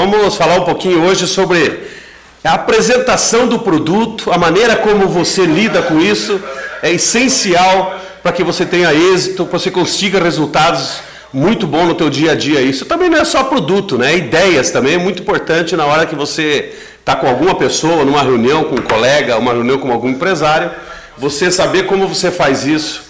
Vamos falar um pouquinho hoje sobre a apresentação do produto, a maneira como você lida com isso é essencial para que você tenha êxito, para você consiga resultados muito bons no teu dia a dia. Isso também não é só produto, né? Ideias também é muito importante na hora que você está com alguma pessoa, numa reunião com um colega, uma reunião com algum empresário, você saber como você faz isso,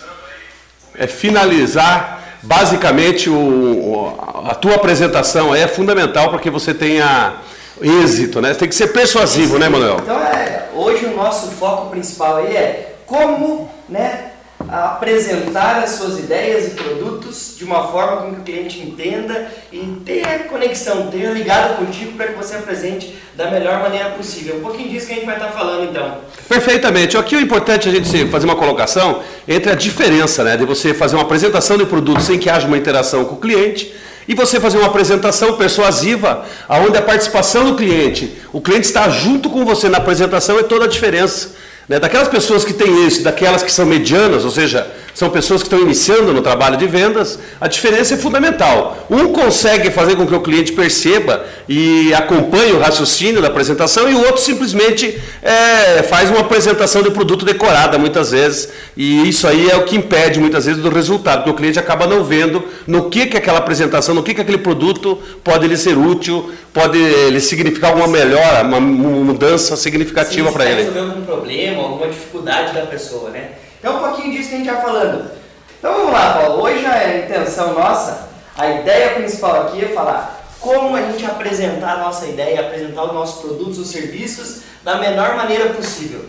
é finalizar basicamente o, a tua apresentação é fundamental para que você tenha êxito, né? Tem que ser persuasivo, né, Manuel? Então, é, hoje o nosso foco principal aí é como, né, apresentar as suas ideias e produtos de uma forma com que o cliente entenda e tenha conexão, tenha ligado contigo para que você apresente da melhor maneira possível. Um pouquinho disso que a gente vai estar falando então. Perfeitamente. Aqui o importante é a gente fazer uma colocação entre a diferença né, de você fazer uma apresentação de produto sem que haja uma interação com o cliente e você fazer uma apresentação persuasiva, onde a participação do cliente, o cliente está junto com você na apresentação, é toda a diferença. Né? Daquelas pessoas que têm isso, daquelas que são medianas, ou seja, são pessoas que estão iniciando no trabalho de vendas, a diferença é fundamental. Um consegue fazer com que o cliente perceba e acompanhe o raciocínio da apresentação e o outro simplesmente é, faz uma apresentação de produto decorada muitas vezes. E isso aí é o que impede muitas vezes do resultado, porque o cliente acaba não vendo no que, que aquela apresentação, no que, que aquele produto pode lhe ser útil, pode lhe significar alguma melhora, uma mudança significativa para ele. resolver algum problema, alguma dificuldade da pessoa, né? Então, um pouquinho disso que a gente vai falando. Então, vamos lá, Paulo. Hoje a intenção nossa, a ideia principal aqui é falar como a gente apresentar a nossa ideia, apresentar os nossos produtos, os serviços da menor maneira possível.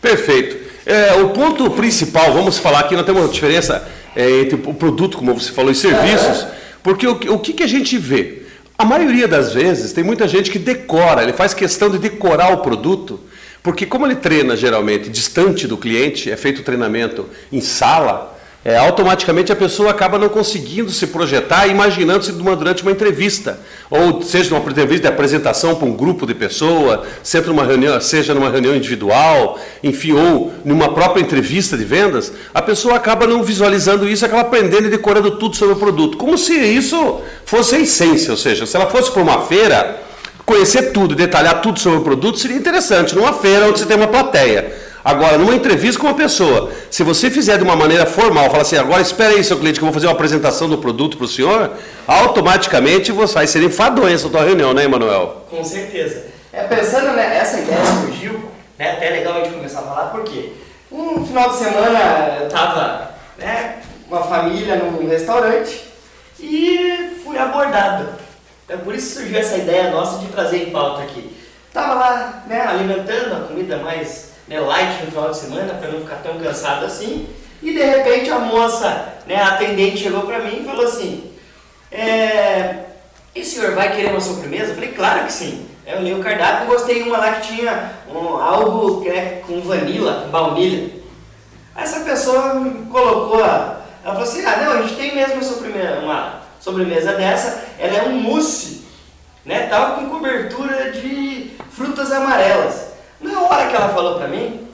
Perfeito. É, o ponto principal, vamos falar aqui, nós temos uma diferença é, entre o produto, como você falou, e serviços, uhum. porque o, o que, que a gente vê? A maioria das vezes tem muita gente que decora, ele faz questão de decorar o produto, porque como ele treina geralmente distante do cliente, é feito o treinamento em sala, é, automaticamente a pessoa acaba não conseguindo se projetar, imaginando-se durante uma entrevista, ou seja, numa entrevista de apresentação para um grupo de pessoas, seja numa reunião, seja numa reunião individual, enfim, ou numa própria entrevista de vendas, a pessoa acaba não visualizando isso, acaba aprendendo e decorando tudo sobre o produto, como se isso fosse a essência, ou seja, se ela fosse para uma feira, conhecer tudo, detalhar tudo sobre o produto seria interessante, numa feira onde você tem uma plateia. Agora, numa entrevista com uma pessoa, se você fizer de uma maneira formal, falar assim, agora espera aí, seu cliente, que eu vou fazer uma apresentação do produto para o senhor, automaticamente você vai ser enfadonha essa tua reunião, né, Emanuel? Com certeza. É, pensando nessa ideia surgiu, né, até é legal a gente começar a falar, porque um final de semana eu estava né, com a família num restaurante e fui abordado. Então, por isso surgiu essa ideia nossa de trazer em pauta aqui. Estava lá né, alimentando a comida mais né, light no final de semana para não ficar tão cansado assim. E de repente a moça, né, a atendente chegou para mim e falou assim: é, E o senhor vai querer uma sobremesa? Eu falei: Claro que sim. Eu li o cardápio e gostei de uma lá que tinha um, algo que é com vanila, com baunilha. Essa pessoa colocou, ela falou assim: Ah, não, a gente tem mesmo uma sobremesa, uma sobremesa dessa, ela é um mousse, né, tal com cobertura de frutas amarelas. Na hora que ela falou pra mim,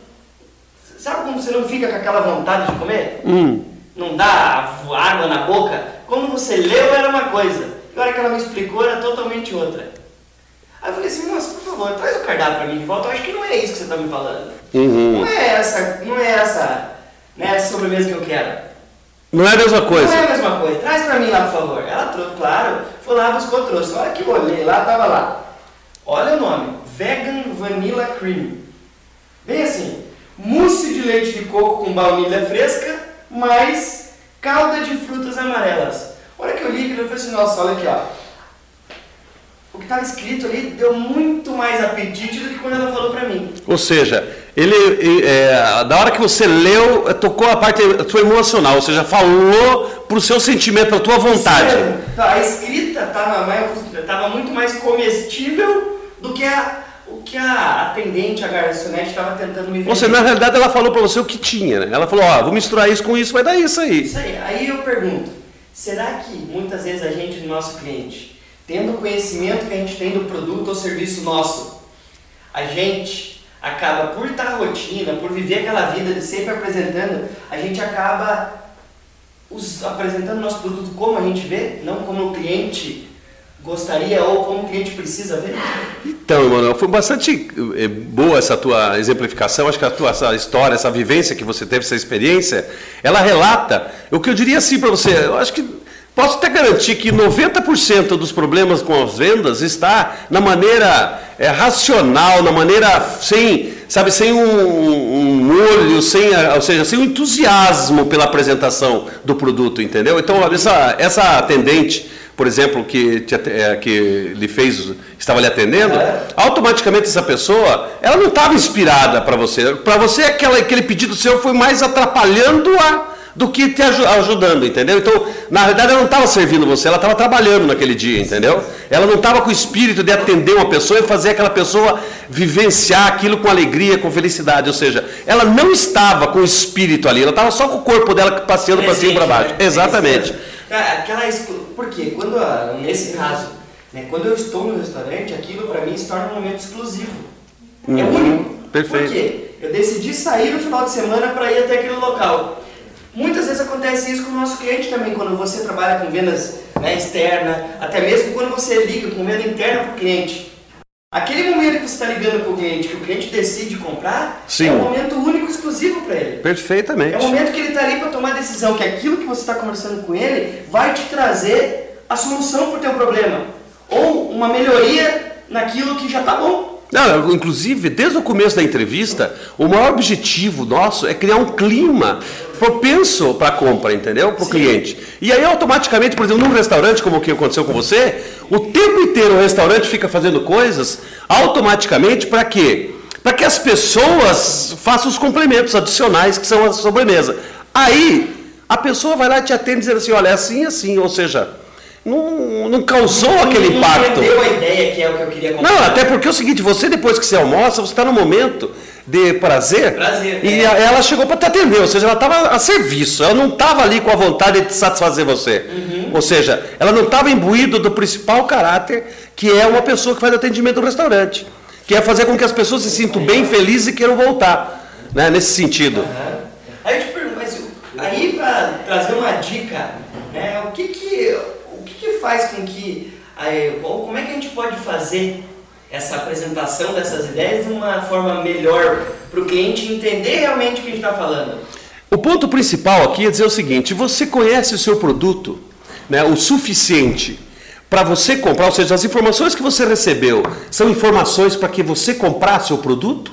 sabe como você não fica com aquela vontade de comer? Hum. Não dá água na boca? Quando você leu era uma coisa, e a hora que ela me explicou era totalmente outra. Aí eu falei assim, moça, por favor, traz o cardápio pra mim de volta, eu acho que não é isso que você tá me falando. Uhum. Não é essa, não é essa, né, essa sobremesa que eu quero. Não é a mesma coisa. Não é a mesma coisa. Traz pra mim lá, por favor. Ela trouxe, claro, foi lá, buscou, trouxe. Na hora que eu olhei lá, tava lá. Olha o nome. Vegan Vanilla Cream. Bem assim, mousse de leite de coco com baunilha fresca, mais calda de frutas amarelas. Olha que eu li, que eu falei assim, nossa, olha aqui, ó. O que estava escrito ali deu muito mais apetite do que quando ela falou para mim. Ou seja, ele, é, da hora que você leu, é, tocou a parte a tua emocional, ou seja, falou pro seu sentimento, pra tua vontade. Tá, a escrita estava muito mais comestível do que a, o que a atendente, a garçonete, estava tentando me vender. Ou seja, na realidade ela falou para você o que tinha, né? Ela falou, ó, oh, vou misturar isso com isso, vai dar isso aí. Isso aí. Aí eu pergunto, será que muitas vezes a gente, nosso cliente, tendo o conhecimento que a gente tem do produto ou serviço nosso, a gente acaba por estar na rotina, por viver aquela vida de sempre apresentando, a gente acaba os, apresentando nosso produto como a gente vê, não como o cliente gostaria ou como o cliente precisa ver? Então, Emanuel, foi bastante eh, boa essa tua exemplificação. Acho que a tua essa história, essa vivência que você teve, essa experiência, ela relata o que eu diria assim para você. Eu acho que posso até garantir que 90% dos problemas com as vendas está na maneira é, racional, na maneira sem, sabe, sem um, um olho, sem, ou seja, sem um entusiasmo pela apresentação do produto, entendeu? Então, essa, essa atendente por exemplo, que, te, é, que lhe fez, estava lhe atendendo, é. automaticamente essa pessoa, ela não estava inspirada para você. Para você, aquela, aquele pedido seu foi mais atrapalhando-a do que te ajudando, entendeu? Então, na verdade, ela não estava servindo você, ela estava trabalhando naquele dia, entendeu? Ela não estava com o espírito de atender uma pessoa e fazer aquela pessoa vivenciar aquilo com alegria, com felicidade. Ou seja, ela não estava com o espírito ali, ela estava só com o corpo dela passeando para cima e para baixo. Né? Exatamente. Aquela, porque quando, nesse caso, né, quando eu estou no restaurante, aquilo para mim se torna um momento exclusivo. É uhum, é único. Perfeito. Por quê? Eu decidi sair no final de semana para ir até aquele local. Muitas vezes acontece isso com o nosso cliente também, quando você trabalha com vendas né, externa, até mesmo quando você liga com venda interna para o cliente. Aquele momento que você está ligando para o cliente, que o cliente decide comprar, Sim. é um momento único, exclusivo para ele. Perfeitamente. É o momento que ele está ali para tomar a decisão, que aquilo que você está conversando com ele vai te trazer a solução para o teu problema. Ou uma melhoria naquilo que já está bom. Não, inclusive, desde o começo da entrevista, o maior objetivo nosso é criar um clima propenso para a compra, entendeu? Para o cliente. E aí, automaticamente, por exemplo, num restaurante, como o que aconteceu com você, o tempo inteiro o restaurante fica fazendo coisas automaticamente para quê? Para que as pessoas façam os complementos adicionais que são a sobremesa. Aí, a pessoa vai lá e te atende dizendo assim: olha, é assim, assim, ou seja não, não causou não, aquele não impacto. Não a ideia que é o que eu queria comprar. Não, até porque é o seguinte, você depois que você almoça, você está no momento de prazer, prazer e é. ela chegou para te atender, ou seja, ela estava a serviço, ela não estava ali com a vontade de satisfazer você. Uhum. Ou seja, ela não estava imbuída do principal caráter, que é uma pessoa que faz atendimento no restaurante, que é fazer com que as pessoas se sintam bem felizes e queiram voltar, né, nesse sentido. Uhum. Aí eu te pergunto, mas aí para trazer uma dica, né, o que que faz com que, como é que a gente pode fazer essa apresentação dessas ideias de uma forma melhor para o cliente entender realmente o que a gente está falando? O ponto principal aqui é dizer o seguinte: você conhece o seu produto né, o suficiente para você comprar, ou seja, as informações que você recebeu são informações para que você comprasse o produto?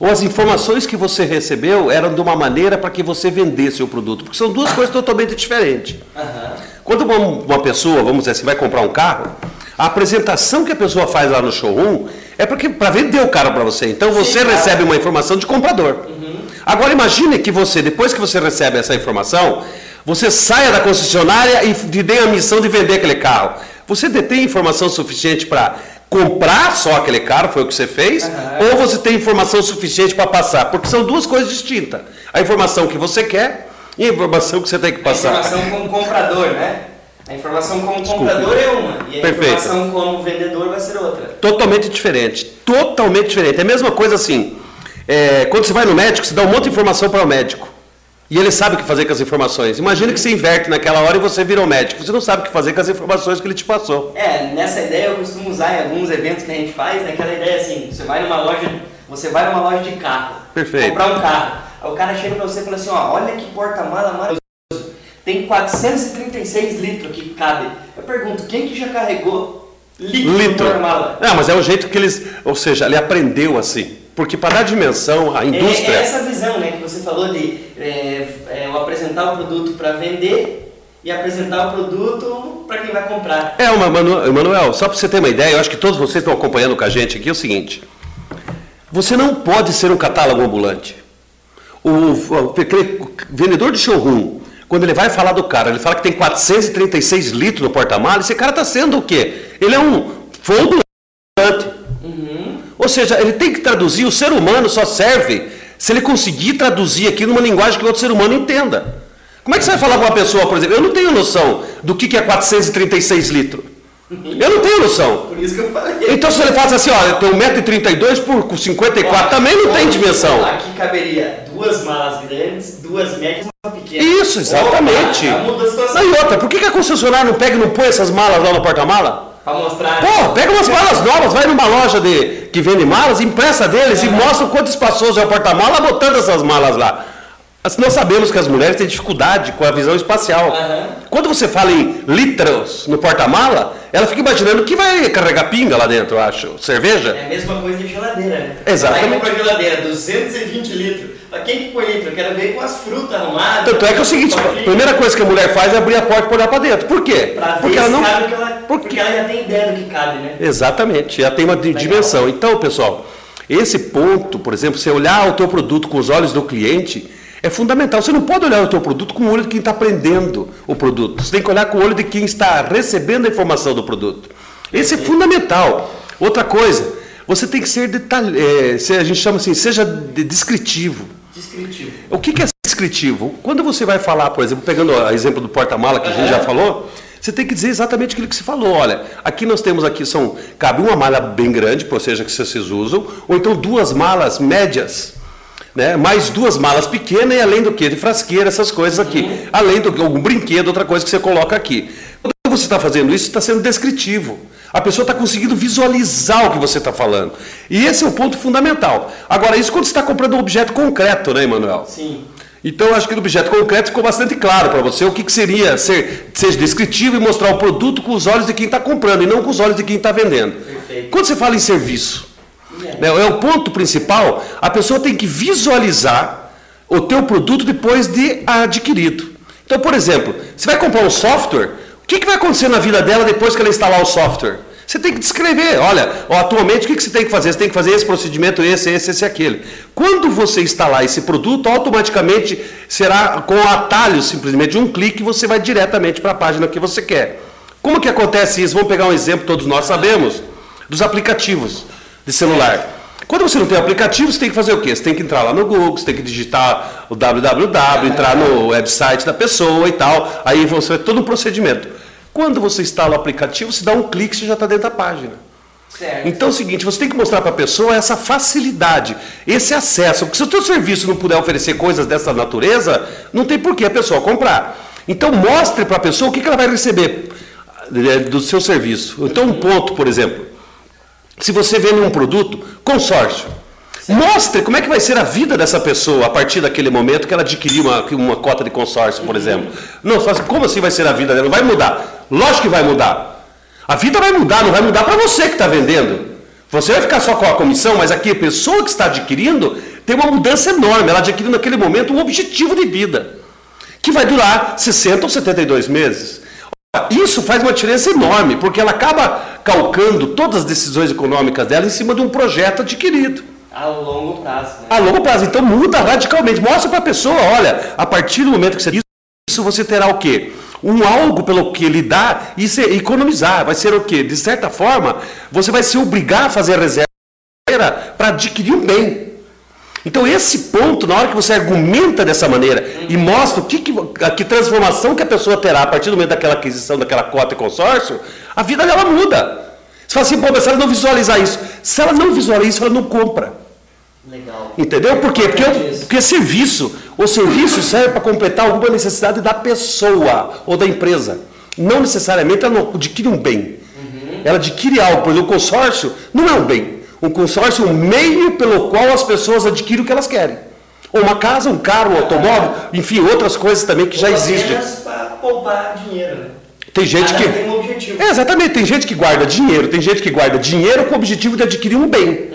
Ou as informações que você recebeu eram de uma maneira para que você vendesse o produto? Porque são duas coisas totalmente diferentes. Uhum. Quando uma, uma, pessoa, vamos dizer assim, vai comprar um carro, a apresentação que a pessoa faz lá no showroom é para vender o carro para você. Então você Sim, recebe uma informação de comprador. Uhum. Agora imagine que você, depois que você recebe essa informação, você saia da concessionária e dê a missão de vender aquele carro. Você detém informação suficiente para comprar só aquele carro, foi o que você fez, uhum. ou você tem informação suficiente para passar? Porque são duas coisas distintas. A informação que você quer e a informação que você tem que passar? A informação como comprador, né? A informação como Desculpa. comprador é uma, e a Perfeito. informação como vendedor vai ser outra. Totalmente diferente. Totalmente diferente. É a mesma coisa assim. É, quando você vai no médico, você dá um monte de informação para o médico. E ele sabe o que fazer com as informações. Imagina que você inverte naquela hora e você vira um médico. Você não sabe o que fazer com as informações que ele te passou. É, nessa ideia eu costumo usar em alguns eventos que a gente faz, naquela ideia assim, você vai numa loja, você vai numa loja de carro. Perfeito. Comprar um carro. Aí o cara chega pra você e fala assim, ó, olha que porta-mala maravilhoso. Tem 436 litros que cabe. Eu pergunto, quem que já carregou litro, litro. no porta-mala? Não, mas é o jeito que eles, ou seja, ele aprendeu assim. Porque para dar dimensão, a indústria... É, é essa visão né, que você falou de é, é, apresentar o produto para vender e apresentar o produto para quem vai comprar. É, uma, Manuel, só para você ter uma ideia, eu acho que todos vocês estão acompanhando com a gente aqui, é o seguinte. Você não pode ser um catálogo ambulante o, o, vendedor de showroom, quando ele vai falar do cara, ele fala que tem 436 litros no porta-malas, esse cara está sendo o quê? Ele é um fogo uhum. Ou seja, ele tem que traduzir, o ser humano só serve se ele conseguir traduzir aqui numa linguagem que outro ser humano entenda. Como é que você vai falar com uma pessoa, por exemplo, eu não tenho noção do que é 436 litros. Eu não tenho noção. Por isso que eu falei. Então se ele faz assim, ó, eu tenho 1,32m por 54, ó, também não tem dimensão. Aqui caberia duas malas grandes, duas médias e uma pequena. Isso, exatamente. Opa, muda a situação. e outra, por que, que a concessionária não pega e não põe essas malas lá no porta-mala? Pra mostrar. Pô, pega umas malas novas, vai numa loja de, que vende malas, empresta deles e mostra o quanto espaçoso é o porta-mala botando essas malas lá. Nós sabemos que as mulheres têm dificuldade com a visão espacial. Aham. Quando você fala em litros no porta-mala, ela fica imaginando que vai carregar pinga lá dentro, eu acho. Cerveja? É a mesma coisa de geladeira, né? Exatamente. Vai geladeira, 220 litros. Pra quem que põe litro? Eu quero ver com as frutas arrumadas. Tanto é que é o seguinte, a primeira coisa que a mulher faz é abrir a porta e olhar para dentro. Por quê? Pra Porque ela não. cabe o que ela, Porque- porque ela já tem ideia do que cabe, né? Exatamente, já tem uma di- dimensão. Então, pessoal, esse ponto, por exemplo, você olhar o teu produto com os olhos do cliente é fundamental. Você não pode olhar o teu produto com o olho de quem está aprendendo o produto. Você tem que olhar com o olho de quem está recebendo a informação do produto. Esse é fundamental. Outra coisa, você tem que ser detalhe, é, se- a gente chama assim, seja de- descritivo. Descritivo. O que que é descritivo? Quando você vai falar, por exemplo, pegando o exemplo do porta-mala que a gente já falou, você tem que dizer exatamente aquilo que você falou. Olha, aqui nós temos aqui são cabe uma mala bem grande, ou seja, que vocês usam, ou então duas malas médias. Né? Mais duas malas pequenas e além do que? De frasqueira, essas coisas aqui. Além do que algum brinquedo, outra coisa que você coloca aqui. Quando você está fazendo isso, está sendo descritivo. A pessoa está conseguindo visualizar o que você está falando. E esse é o ponto fundamental. Agora, isso quando você está comprando um objeto concreto, né, Emanuel? Sim. Então, eu acho que no objeto concreto ficou bastante claro para você o que, que seria ser, ser descritivo e mostrar o produto com os olhos de quem está comprando e não com os olhos de quem está vendendo. Perfeito. Quando você fala em serviço. Né, é o ponto principal, a pessoa tem que visualizar o teu produto depois de adquirido. Então, por exemplo, você vai comprar um software, o que, que vai acontecer na vida dela depois que ela instalar o software? Você tem que descrever, olha, atualmente o que, que você tem que fazer? Você tem que fazer esse procedimento, esse, esse, esse, aquele. Quando você instalar esse produto, automaticamente será com atalho simplesmente um clique, você vai diretamente para a página que você quer. Como que acontece isso? Vamos pegar um exemplo, todos nós sabemos, dos aplicativos de celular. Quando você não tem aplicativo, você tem que fazer o quê? Você tem que entrar lá no Google, você tem que digitar o www, entrar no website da pessoa e tal. Aí você vai todo um procedimento. Quando você instala o aplicativo, você dá um clique e você já está dentro da página. Certo. Então é o seguinte, você tem que mostrar para a pessoa essa facilidade, esse acesso. Porque se o teu serviço não puder oferecer coisas dessa natureza, não tem por que a pessoa comprar. Então mostre para a pessoa o que que ela vai receber eh, do seu serviço. Então um ponto, por exemplo, se você vende um produto, consórcio. Mostre como é que vai ser a vida dessa pessoa a partir daquele momento que ela adquiriu uma, uma cota de consórcio, por exemplo. Não, assim, como assim vai ser a vida dela? Vai mudar. Lógico que vai mudar. A vida vai mudar, não vai mudar para você que está vendendo. Você vai ficar só com a comissão, mas aqui a pessoa que está adquirindo tem uma mudança enorme. Ela adquiriu naquele momento um objetivo de vida, que vai durar 60 ou 72 meses. Isso faz uma diferença enorme, porque ela acaba calcando todas as decisões econômicas dela em cima de um projeto adquirido. A longo prazo, né? A longo prazo. Então muda radicalmente. Mostra para a pessoa, olha, a partir do momento que você isso, você terá o quê? Um algo pelo que lidar e se economizar. Vai ser o quê? De certa forma, você vai se obrigar a fazer reserva para adquirir um bem. Então esse ponto, na hora que você argumenta dessa maneira e mostra o que, que, a- que transformação que a pessoa terá a partir do momento daquela aquisição, daquela cota e consórcio, a vida dela muda. Você fala assim, pô, mas se ela não visualizar isso, se ela não visualizar isso, ela não compra. Legal. Entendeu? Por quê? Porque, porque serviço, o serviço serve para completar alguma necessidade da pessoa ou da empresa. Não necessariamente ela não adquire um bem. Ela adquire algo, exemplo, o consórcio não é um bem. Um consórcio é um meio pelo qual as pessoas adquirem o que elas querem. Ou uma casa, um carro, um automóvel, enfim, outras coisas também que já existem. apenas para poupar dinheiro, né? Tem gente Cada que. tem um objetivo. É, exatamente, tem gente que guarda dinheiro, tem gente que guarda dinheiro com o objetivo de adquirir um bem.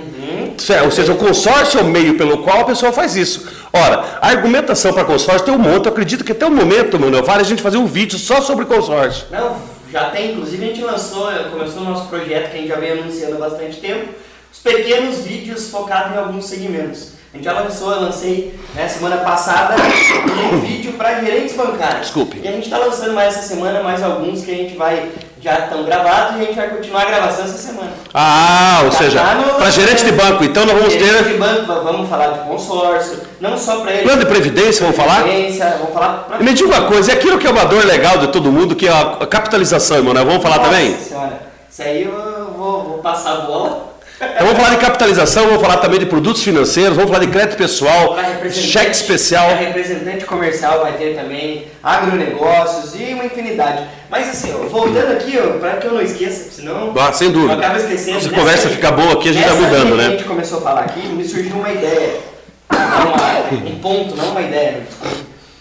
Certo? Ou seja, o consórcio é o meio pelo qual a pessoa faz isso. Ora, a argumentação para consórcio tem um monte, eu acredito que até o momento, mano, vale a gente fazer um vídeo só sobre consórcio. Não, já tem, inclusive a gente lançou, começou o nosso projeto que a gente já vem anunciando há bastante tempo, os pequenos vídeos focados em alguns segmentos. A gente já lançou, eu lancei né, semana passada um vídeo para gerentes bancários. Desculpe. E a gente está lançando mais essa semana mais alguns que a gente vai, já estão gravados e a gente vai continuar a gravação essa semana. Ah, ou Tá seja, para gerente de banco, então nós vamos Gerente ter de banco, va- vamos falar de consórcio, não só para ele. plano de previdência, vamos falar? Previdência, Vamos falar pra E me diga uma coisa, é aquilo que é uma dor legal de todo mundo, que é a capitalização, mano, vamos falar Nossa também? Senhora, isso aí eu vou, vou passar a bola. Então vamos falar de capitalização, vamos falar também de produtos financeiros, vamos falar de crédito pessoal, cheque especial. representante comercial vai ter também, agronegócios e uma infinidade. Mas assim, ó, voltando aqui, para que eu não esqueça, senão ah, sem dúvida. eu acabo esquecendo. Se a conversa ficar boa aqui, a gente vai mudando, né? a gente começou a falar aqui, me surgiu uma ideia, uma, um ponto, não uma ideia.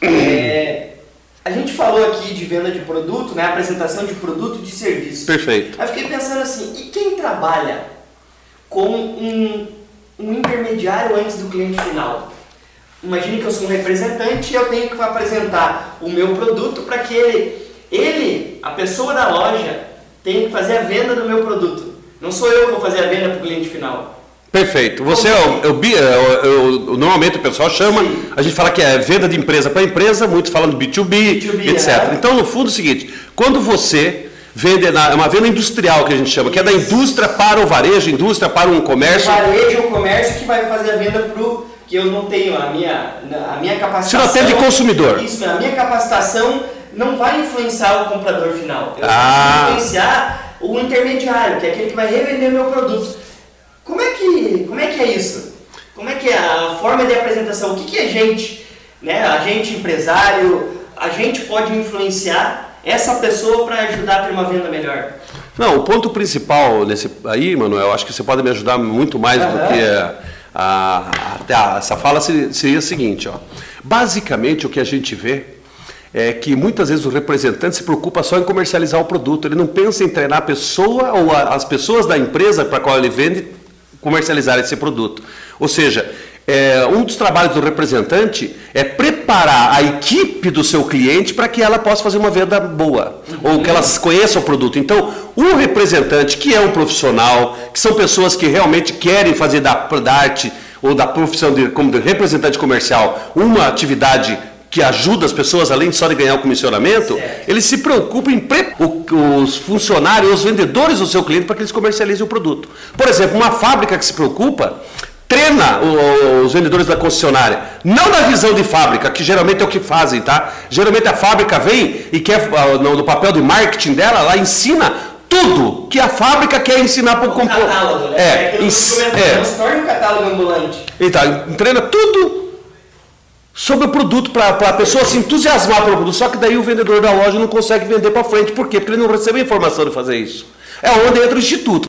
É, a gente falou aqui de venda de produto, né, apresentação de produto e de serviço. Perfeito. Aí fiquei pensando assim, e quem trabalha com um, um intermediário antes do cliente final? Imagine que eu sou um representante e eu tenho que apresentar o meu produto para que ele, ele, a pessoa da loja, tenha que fazer a venda do meu produto. Não sou eu que vou fazer a venda para o cliente final. Perfeito. Você é o, é o, normalmente o pessoal chama, Sim. a gente fala que é venda de empresa para empresa, muito falando B2B, B2B etc. É. Então, no fundo, é o seguinte: quando você vende, é uma venda industrial que a gente chama, que é da indústria para o varejo, indústria para um comércio. O varejo, o comércio que vai fazer a venda para o que eu não tenho a minha, a minha capacitação. Você não atende consumidor. Isso, a minha capacitação não vai influenciar o comprador final. Eu ah. vou influenciar o intermediário, que é aquele que vai revender meu produto. Como é que, como é, que é isso? Como é que é a forma de apresentação? O que, que a gente, né, a gente empresário, a gente pode influenciar essa pessoa para ajudar a ter uma venda melhor? Não, o ponto principal nesse aí, Manuel, acho que você pode me ajudar muito mais do que a, a, essa fala seria o seguinte, ó. Basicamente o que a gente vê é que muitas vezes o representante se preocupa só em comercializar o produto, ele não pensa em treinar a pessoa ou a, as pessoas da empresa para a qual ele vende comercializar esse produto. Ou seja, é, um dos trabalhos do representante é preparar a equipe do seu cliente para que ela possa fazer uma venda boa, uhum. ou que elas conheçam o produto. Então, o representante, que é um profissional, que são pessoas que realmente querem fazer da, da arte ou da profissão de, como de representante comercial uma atividade que ajuda as pessoas, além só de ganhar o comissionamento, certo. ele se preocupa em preparar os funcionários, os vendedores do seu cliente para que eles comercializem o produto. Por exemplo, uma fábrica que se preocupa treina os vendedores da concessionária. Não na visão de fábrica, que geralmente é o que fazem, tá? Geralmente a fábrica vem e quer, ah, no papel de marketing dela, ela ensina tudo que a fábrica quer ensinar para o comprador. catálogo, né? É, é, ins é. um catálogo ambulante. Então, treina tudo sobre o produto para a pessoa se entusiasmar pelo produto. Só que daí o vendedor da loja não consegue vender para frente. Por quê? Porque ele não recebe a informação de fazer isso. É onde entra o instituto.